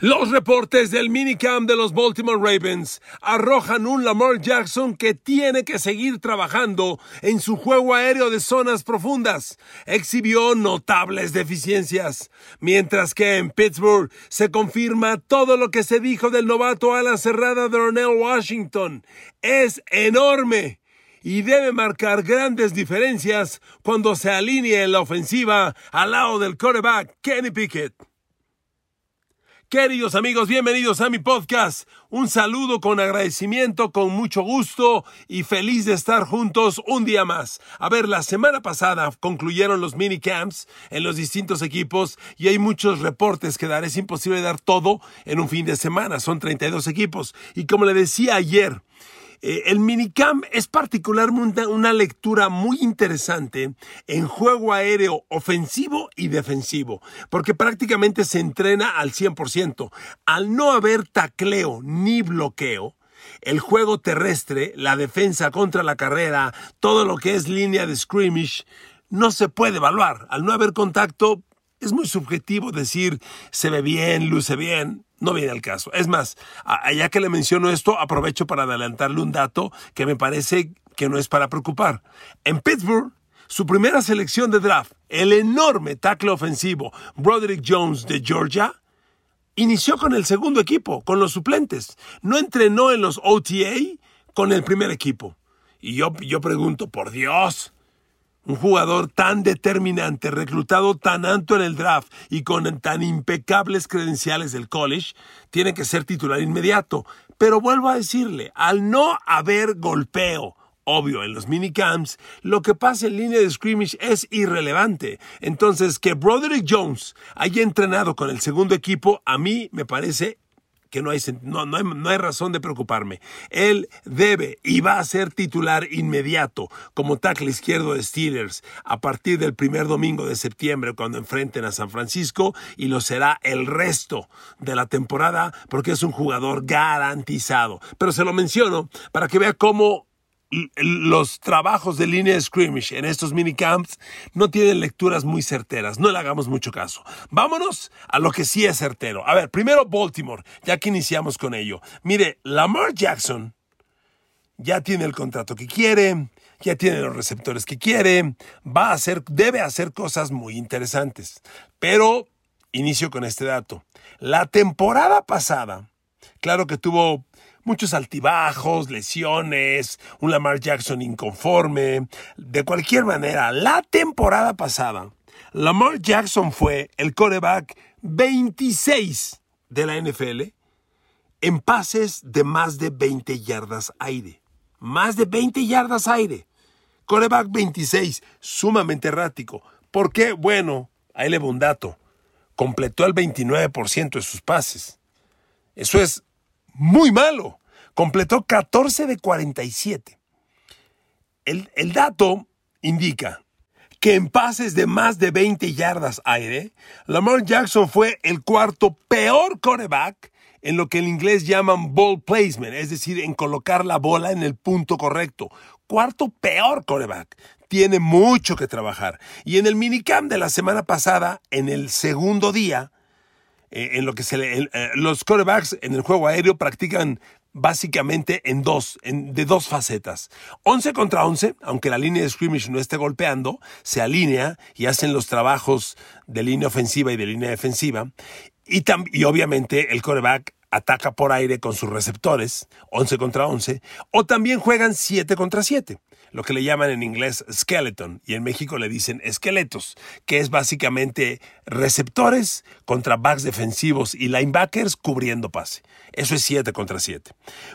Los reportes del minicamp de los Baltimore Ravens arrojan un Lamar Jackson que tiene que seguir trabajando en su juego aéreo de zonas profundas. Exhibió notables deficiencias, mientras que en Pittsburgh se confirma todo lo que se dijo del novato a la cerrada de Ronell Washington. Es enorme y debe marcar grandes diferencias cuando se alinee en la ofensiva al lado del quarterback Kenny Pickett. Queridos amigos, bienvenidos a mi podcast. Un saludo con agradecimiento, con mucho gusto y feliz de estar juntos un día más. A ver, la semana pasada concluyeron los minicamps en los distintos equipos y hay muchos reportes que dar. Es imposible dar todo en un fin de semana. Son 32 equipos. Y como le decía ayer, eh, el minicamp es particularmente una lectura muy interesante en juego aéreo ofensivo y defensivo, porque prácticamente se entrena al 100%. Al no haber tacleo ni bloqueo, el juego terrestre, la defensa contra la carrera, todo lo que es línea de scrimmage, no se puede evaluar. Al no haber contacto, es muy subjetivo decir se ve bien, luce bien no viene al caso. Es más, ya que le menciono esto, aprovecho para adelantarle un dato que me parece que no es para preocupar. En Pittsburgh, su primera selección de draft, el enorme tackle ofensivo Broderick Jones de Georgia, inició con el segundo equipo, con los suplentes. No entrenó en los OTA con el primer equipo. Y yo, yo pregunto, por Dios, un jugador tan determinante, reclutado tan alto en el draft y con tan impecables credenciales del college, tiene que ser titular inmediato. Pero vuelvo a decirle, al no haber golpeo, obvio, en los minicamps, lo que pasa en línea de scrimmage es irrelevante. Entonces, que Broderick Jones haya entrenado con el segundo equipo, a mí me parece que no hay, no, no, no hay razón de preocuparme. Él debe y va a ser titular inmediato como tackle izquierdo de Steelers a partir del primer domingo de septiembre cuando enfrenten a San Francisco y lo será el resto de la temporada porque es un jugador garantizado. Pero se lo menciono para que vea cómo los trabajos de línea de scrimmage en estos minicamps no tienen lecturas muy certeras. No le hagamos mucho caso. Vámonos a lo que sí es certero. A ver, primero Baltimore, ya que iniciamos con ello. Mire, Lamar Jackson ya tiene el contrato que quiere, ya tiene los receptores que quiere, va a hacer, debe hacer cosas muy interesantes. Pero inicio con este dato. La temporada pasada, claro que tuvo muchos altibajos, lesiones, un Lamar Jackson inconforme. De cualquier manera, la temporada pasada, Lamar Jackson fue el coreback 26 de la NFL en pases de más de 20 yardas aire. Más de 20 yardas aire. Coreback 26, sumamente errático. ¿Por qué? Bueno, ahí le va un dato. Completó el 29% de sus pases. Eso es muy malo. Completó 14 de 47. El, el dato indica que en pases de más de 20 yardas aire, Lamar Jackson fue el cuarto peor quarterback en lo que en inglés llaman ball placement, es decir, en colocar la bola en el punto correcto. Cuarto peor quarterback. Tiene mucho que trabajar. Y en el minicamp de la semana pasada, en el segundo día, eh, en lo que se le, eh, los quarterbacks en el juego aéreo practican básicamente en dos, en, de dos facetas. 11 contra 11, aunque la línea de scrimmage no esté golpeando, se alinea y hacen los trabajos de línea ofensiva y de línea defensiva. Y, y obviamente el coreback ataca por aire con sus receptores, 11 contra 11, o también juegan 7 contra 7 lo que le llaman en inglés skeleton y en México le dicen esqueletos, que es básicamente receptores contra backs defensivos y linebackers cubriendo pase. Eso es 7 contra 7.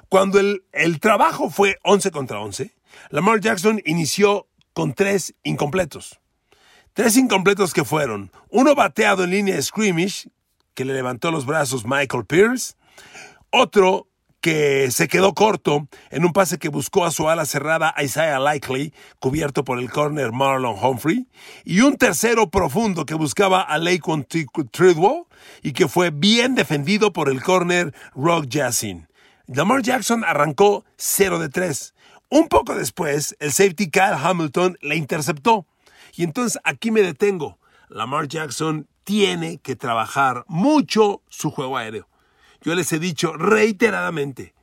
Cuando el, el trabajo fue 11 contra 11, Lamar Jackson inició con tres incompletos. Tres incompletos que fueron uno bateado en línea de scrimmage, que le levantó los brazos Michael Pierce, otro que se quedó corto en un pase que buscó a su ala cerrada Isaiah Likely, cubierto por el corner Marlon Humphrey, y un tercero profundo que buscaba a Laquan Treadwell y que fue bien defendido por el corner Rock Jassin. Lamar Jackson arrancó 0 de 3. Un poco después, el safety Kyle Hamilton le interceptó. Y entonces aquí me detengo. Lamar Jackson tiene que trabajar mucho su juego aéreo Yo les he dicho reiteradamente,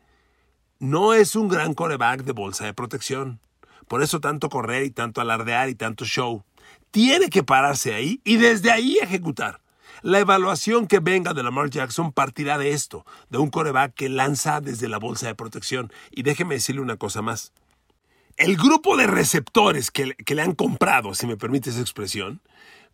no es un gran coreback de bolsa de protección. Por eso tanto correr y tanto alardear y tanto show. Tiene que pararse ahí y desde ahí ejecutar. La evaluación que venga de Lamar Jackson partirá de esto, de un coreback que lanza desde la bolsa de protección. Y déjeme decirle una cosa más. El grupo de receptores que, que le han comprado, si me permite esa expresión,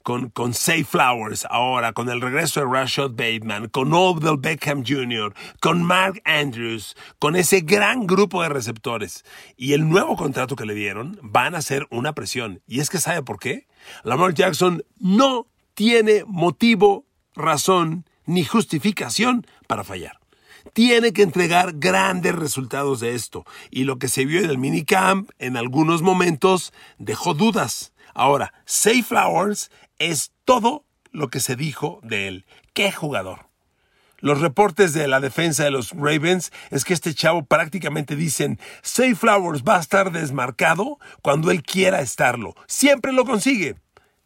con, con Flowers ahora, con el regreso de Rashad Bateman, con Odell Beckham Jr., con Mark Andrews, con ese gran grupo de receptores y el nuevo contrato que le dieron, van a ser una presión. Y es que ¿sabe por qué? Lamar Jackson no tiene motivo, razón ni justificación para fallar. Tiene que entregar grandes resultados de esto. Y lo que se vio en el minicamp en algunos momentos dejó dudas. Ahora, Say Flowers es todo lo que se dijo de él. ¡Qué jugador! Los reportes de la defensa de los Ravens es que este chavo prácticamente dicen, Say Flowers va a estar desmarcado cuando él quiera estarlo. Siempre lo consigue.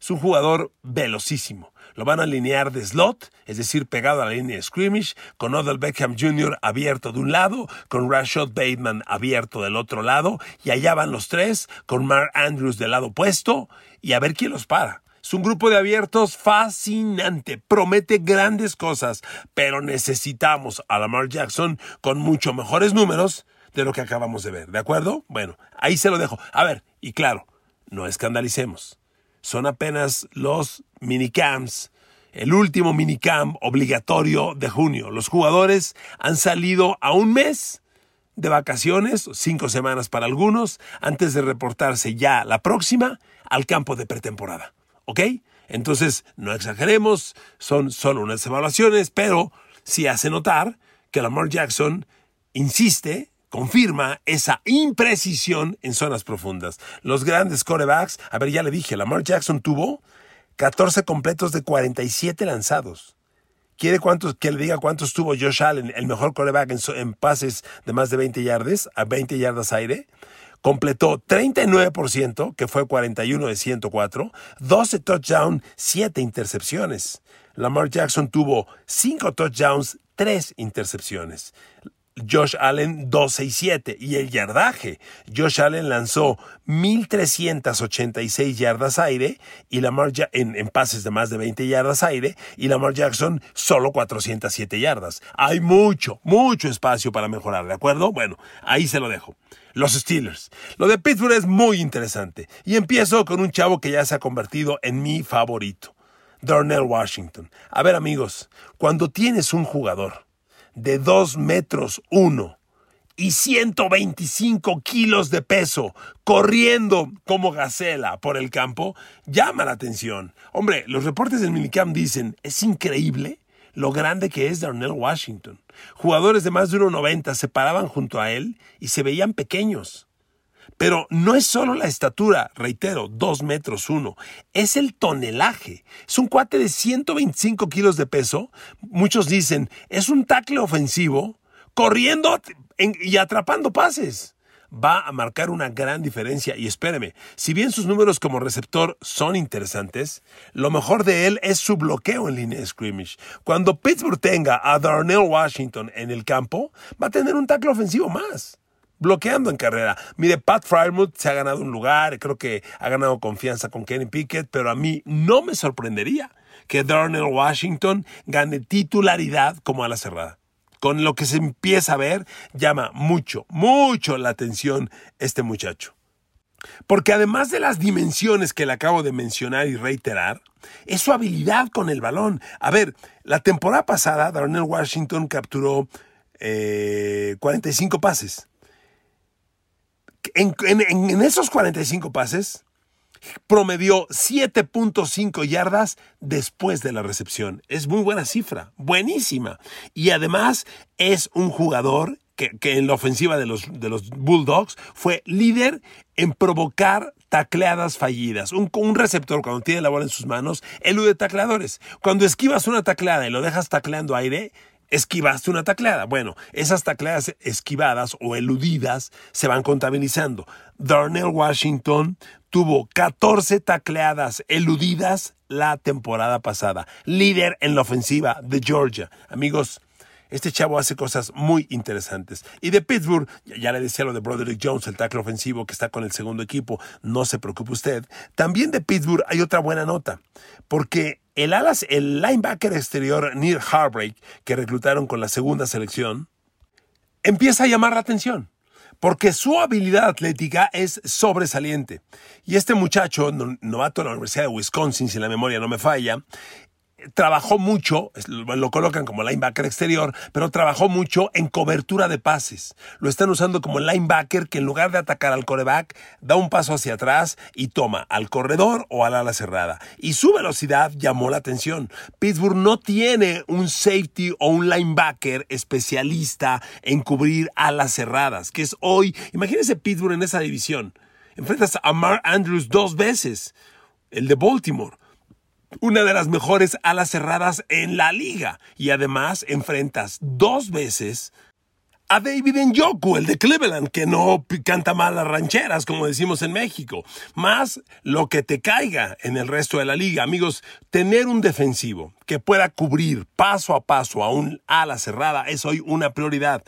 Es un jugador velocísimo. Lo van a alinear de slot, es decir, pegado a la línea de scrimmage, con Odell Beckham Jr. abierto de un lado, con Rashad Bateman abierto del otro lado, y allá van los tres, con Mark Andrews del lado opuesto, y a ver quién los para. Es un grupo de abiertos fascinante, promete grandes cosas, pero necesitamos a Lamar Jackson con mucho mejores números de lo que acabamos de ver, ¿de acuerdo? Bueno, ahí se lo dejo. A ver, y claro, no escandalicemos. Son apenas los minicamps, el último minicamp obligatorio de junio. Los jugadores han salido a un mes de vacaciones, cinco semanas para algunos, antes de reportarse ya la próxima al campo de pretemporada. ¿Ok? Entonces, no exageremos, son solo unas evaluaciones, pero sí hace notar que Lamar Jackson insiste, confirma esa imprecisión en zonas profundas. Los grandes corebacks, a ver, ya le dije, Lamar Jackson tuvo 14 completos de 47 lanzados. ¿Quiere cuántos, que le diga cuántos tuvo Josh Allen, el mejor coreback en, en pases de más de 20 yardas, a 20 yardas aire? Completó 39%, que fue 41 de 104, 12 touchdowns, 7 intercepciones. Lamar Jackson tuvo 5 touchdowns, 3 intercepciones. Josh Allen 12 y 7 y el yardaje. Josh Allen lanzó 1386 yardas aire y Lamar en, en pases de más de 20 yardas aire y Lamar Jackson solo 407 yardas. Hay mucho, mucho espacio para mejorar, ¿de acuerdo? Bueno, ahí se lo dejo. Los Steelers. Lo de Pittsburgh es muy interesante y empiezo con un chavo que ya se ha convertido en mi favorito. Darnell Washington. A ver amigos, cuando tienes un jugador de 2 metros 1 y 125 kilos de peso corriendo como gacela por el campo, llama la atención. Hombre, los reportes del Minicam dicen, es increíble lo grande que es Darnell Washington. Jugadores de más de 1,90 se paraban junto a él y se veían pequeños. Pero no es solo la estatura, reitero, 2 metros 1, es el tonelaje. Es un cuate de 125 kilos de peso. Muchos dicen, es un tackle ofensivo corriendo y atrapando pases va a marcar una gran diferencia. Y espéreme, si bien sus números como receptor son interesantes, lo mejor de él es su bloqueo en línea de scrimmage. Cuando Pittsburgh tenga a Darnell Washington en el campo, va a tener un tackle ofensivo más bloqueando en carrera. Mire, Pat Fryermuth se ha ganado un lugar, creo que ha ganado confianza con Kenny Pickett, pero a mí no me sorprendería que Darnell Washington gane titularidad como a la cerrada. Con lo que se empieza a ver, llama mucho, mucho la atención este muchacho. Porque además de las dimensiones que le acabo de mencionar y reiterar, es su habilidad con el balón. A ver, la temporada pasada Darnell Washington capturó 45 eh, pases en, esos 45 pases, promedió 7.5 yardas después de la recepción. Es muy buena cifra, buenísima. Y además es un jugador que, en la ofensiva de los, de los, Bulldogs fue líder en provocar tacleadas fallidas. Un, un, receptor cuando tiene la bola en sus manos elude tacleadores. Cuando esquivas una tacleada y lo dejas tacleando aire, esquivaste una tacleada. Bueno, esas tacleadas esquivadas o eludidas se van contabilizando. Darnell Washington tuvo 14 tacleadas eludidas la temporada pasada. Líder en la ofensiva de Georgia. Amigos, Este chavo hace cosas muy interesantes. Y de Pittsburgh, ya le decía lo de Broderick Jones, el tackle ofensivo que está con el segundo equipo, no se preocupe usted. También de Pittsburgh hay otra buena nota, porque el alas, el linebacker exterior Neil Harbrake, que reclutaron con la segunda selección, empieza a llamar la atención porque su habilidad atlética es sobresaliente. Y este muchacho, novato de la Universidad de Wisconsin, si la memoria no me falla, trabajó mucho, lo colocan como linebacker exterior, pero trabajó mucho en cobertura de pases. Lo están usando como linebacker que en lugar de atacar al coreback, da un paso hacia atrás y toma al corredor o al ala cerrada. Y su velocidad llamó la atención. Pittsburgh no tiene un safety o un linebacker especialista en cubrir alas cerradas, que es hoy, imagínense Pittsburgh en esa división. Enfrentas a Mark Andrews dos veces, el de Baltimore una de las mejores alas cerradas en la liga. Y además enfrentas dos veces a David Njoku, el de Cleveland, que no canta mal las rancheras, como decimos en México. Más lo que te caiga en el resto de la liga. Amigos, tener un defensivo que pueda cubrir paso a paso a un ala cerrada es hoy una prioridad.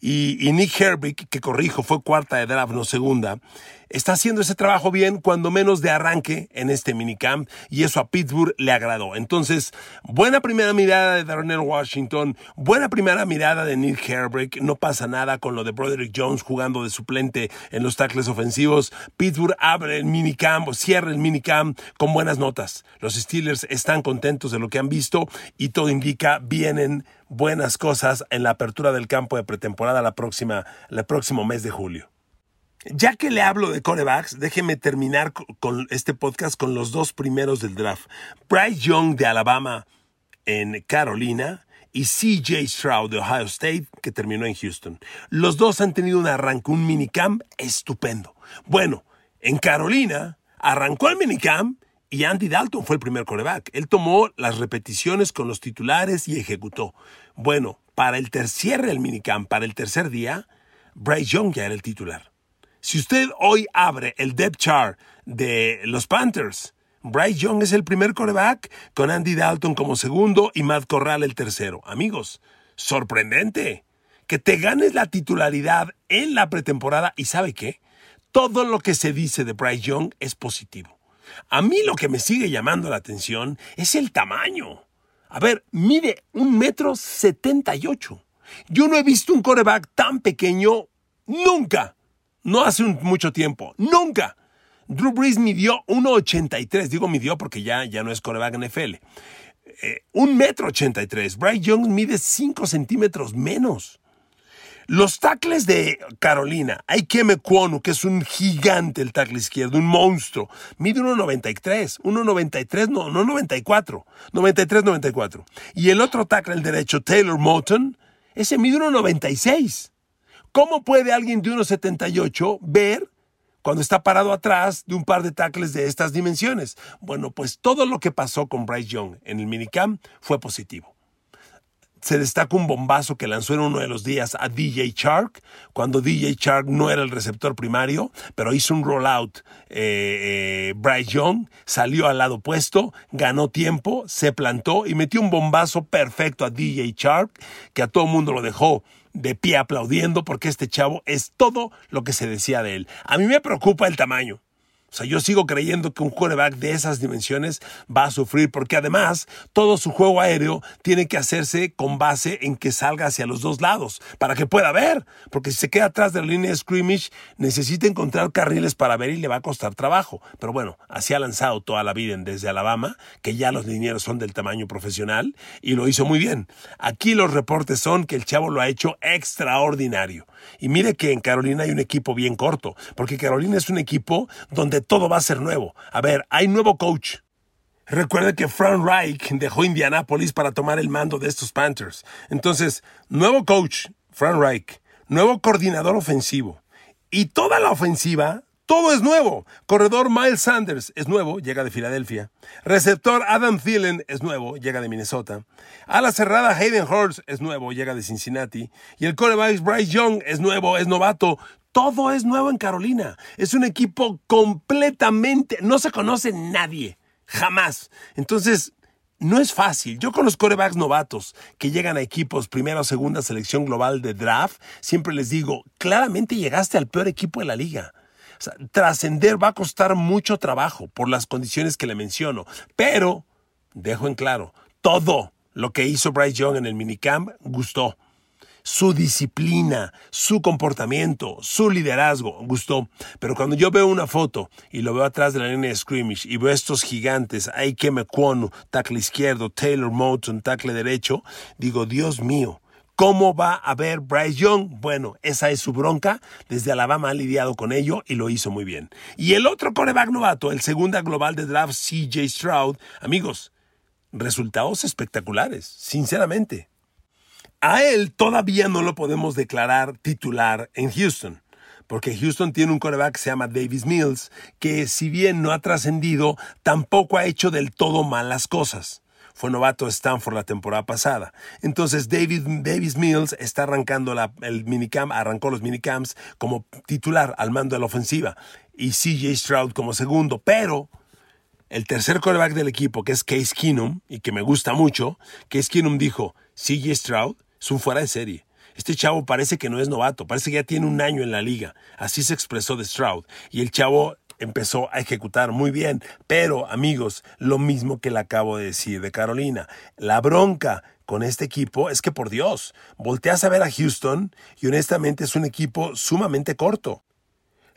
Y, Nick Herbig, que corrijo, fue cuarta de draft, no segunda, está haciendo ese trabajo bien, cuando menos de arranque en este minicamp, y eso a Pittsburgh le agradó. Entonces, buena primera mirada de Darnell Washington, buena primera mirada de Nick Herbig, no pasa nada con lo de Broderick Jones jugando de suplente en los tackles ofensivos. Pittsburgh abre el minicamp, cierra el minicamp con buenas notas. Los Steelers están contentos de lo que han visto y todo indica vienen buenas cosas en la apertura del campo de pretemporada la próxima, el próximo mes de julio. Ya que le hablo de corebacks, déjeme terminar con este podcast con los dos primeros del draft. Bryce Young de Alabama en Carolina y CJ Stroud de Ohio State que terminó en Houston. Los dos han tenido un arranque, un minicamp estupendo. Bueno, en Carolina arrancó el minicamp y Andy Dalton fue el primer coreback. Él tomó las repeticiones con los titulares y ejecutó. Bueno, para el tercer del minicamp, para el tercer día, Bryce Young ya era el titular. Si usted hoy abre el depth chart de los Panthers, Bryce Young es el primer coreback, con Andy Dalton como segundo y Matt Corral el tercero. Amigos, sorprendente. Que te ganes la titularidad en la pretemporada y ¿sabe qué? Todo lo que se dice de Bryce Young es positivo. A mí lo que me sigue llamando la atención es el tamaño. A ver, mide un metro setenta y ocho. Yo no he visto un coreback tan pequeño nunca. No hace mucho tiempo. Nunca. Drew Brees midió 1,83. Digo midió porque ya, ya no es coreback NFL. Eh, un metro ochenta y tres. Bryce Young mide 5 centímetros menos. Los tackles de Carolina, hay Keme Kwonu, que es un gigante el tackle izquierdo, un monstruo, mide 1.93, 1.93, no, no 94, 93, 94. Y el otro tackle, el derecho, Taylor Moton, ese mide 1.96. ¿Cómo puede alguien de 1.78 ver cuando está parado atrás de un par de tackles de estas dimensiones? Bueno, pues todo lo que pasó con Bryce Young en el minicamp fue positivo se destaca un bombazo que lanzó en uno de los días a DJ Shark, cuando DJ Shark no era el receptor primario, pero hizo un rollout. Eh, eh, Bryce Young salió al lado opuesto, ganó tiempo, se plantó y metió un bombazo perfecto a DJ Shark, que a todo mundo lo dejó de pie aplaudiendo porque este chavo es todo lo que se decía de él. A mí me preocupa el tamaño. O sea, yo sigo creyendo que un quarterback de esas dimensiones va a sufrir porque además todo su juego aéreo tiene que hacerse con base en que salga hacia los dos lados para que pueda ver. Porque si se queda atrás de la línea de scrimmage necesita encontrar carriles para ver y le va a costar trabajo. Pero bueno, así ha lanzado toda la vida desde Alabama, que ya los linieros son del tamaño profesional y lo hizo muy bien. Aquí los reportes son que el chavo lo ha hecho extraordinario. Y mire que en Carolina hay un equipo bien corto, porque Carolina es un equipo donde todo va a ser nuevo. A ver, hay nuevo coach. Recuerde que Frank Reich dejó Indianápolis para tomar el mando de estos Panthers. Entonces, nuevo coach, Frank Reich, nuevo coordinador ofensivo. Y toda la ofensiva, todo es nuevo. Corredor Miles Sanders es nuevo, llega de Filadelfia. Receptor Adam Thielen es nuevo, llega de Minnesota. Ala cerrada Hayden Hurst es nuevo, llega de Cincinnati. Y el coreback Bryce Young es nuevo, es novato, todo es nuevo en Carolina. Es un equipo completamente, no se conoce nadie, jamás. Entonces, no es fácil. Yo con los corebacks novatos que llegan a equipos primera o segunda selección global de draft, siempre les digo, claramente llegaste al peor equipo de la liga. trascender va a costar mucho trabajo por las condiciones que le menciono, pero dejo en claro, todo lo que hizo Bryce Young en el minicamp gustó su disciplina, su comportamiento, su liderazgo, gustó. Pero cuando yo veo una foto y lo veo atrás de la línea de scrimmage y veo estos gigantes, Aike Mekwonu, tackle izquierdo, Taylor Moton, tackle derecho, digo, Dios mío, ¿Cómo va a ver Bryce Young? Bueno, esa es su bronca. Desde Alabama ha lidiado con ello y lo hizo muy bien. Y el otro coreback novato, el segunda global de draft, CJ Stroud, amigos, resultados espectaculares, sinceramente. A él todavía no lo podemos declarar titular en Houston, porque Houston tiene un coreback que se llama Davis Mills, que si bien no ha trascendido, tampoco ha hecho del todo malas cosas. Fue novato Stanford la temporada pasada. Entonces David, Davis Mills está arrancando la, el minicamp, arrancó los minicamps como titular al mando de la ofensiva y CJ Stroud como segundo, pero el tercer coreback del equipo, que es Case Keenum, y que me gusta mucho, Case Keenum dijo, CJ Stroud es un fuera de serie. Este chavo parece que no es novato, parece que ya tiene un año en la liga. Así se expresó de Stroud. Y el chavo empezó a ejecutar muy bien. Pero, amigos, lo mismo que le acabo de decir de Carolina. La bronca con este equipo es que, por Dios, volteas a ver a Houston y honestamente es un equipo sumamente corto.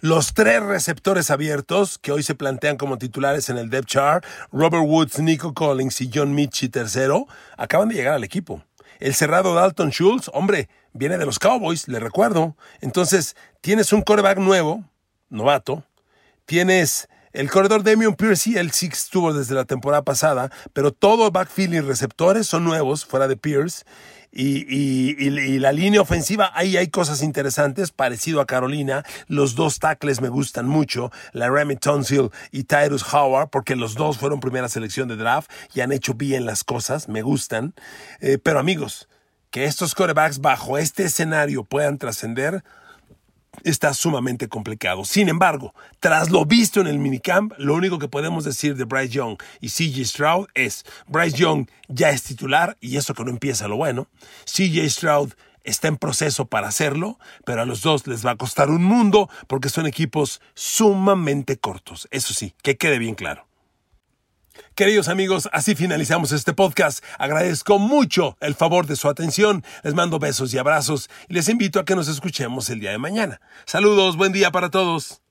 Los tres receptores abiertos que hoy se plantean como titulares en el depth chart, Robert Woods, Nico Collins y John Mitchie tercero, acaban de llegar al equipo. El cerrado Dalton Schultz, hombre, viene de los Cowboys, le recuerdo. Entonces, tienes un coreback nuevo, novato. Tienes el corredor Damian Pierce, el Six estuvo desde la temporada pasada, pero todo backfield y receptores son nuevos, fuera de Pierce. Y, la línea ofensiva, ahí hay cosas interesantes, parecido a Carolina. Los dos tackles me gustan mucho, la Remy Tonsil y Tyrus Howard, porque los dos fueron primera selección de draft y han hecho bien las cosas, me gustan. Eh, pero amigos, que estos corebacks bajo este escenario puedan trascender, está sumamente complicado. Sin embargo, tras lo visto en el minicamp, lo único que podemos decir de Bryce Young y CJ Stroud es, Bryce Young ya es titular y eso que no empieza lo bueno. CJ Stroud está en proceso para hacerlo, pero a los dos les va a costar un mundo porque son equipos sumamente cortos. Eso sí, que quede bien claro. Queridos amigos, así finalizamos este podcast. Agradezco mucho el favor de su atención. Les mando besos y abrazos y les invito a que nos escuchemos el día de mañana. Saludos, buen día para todos.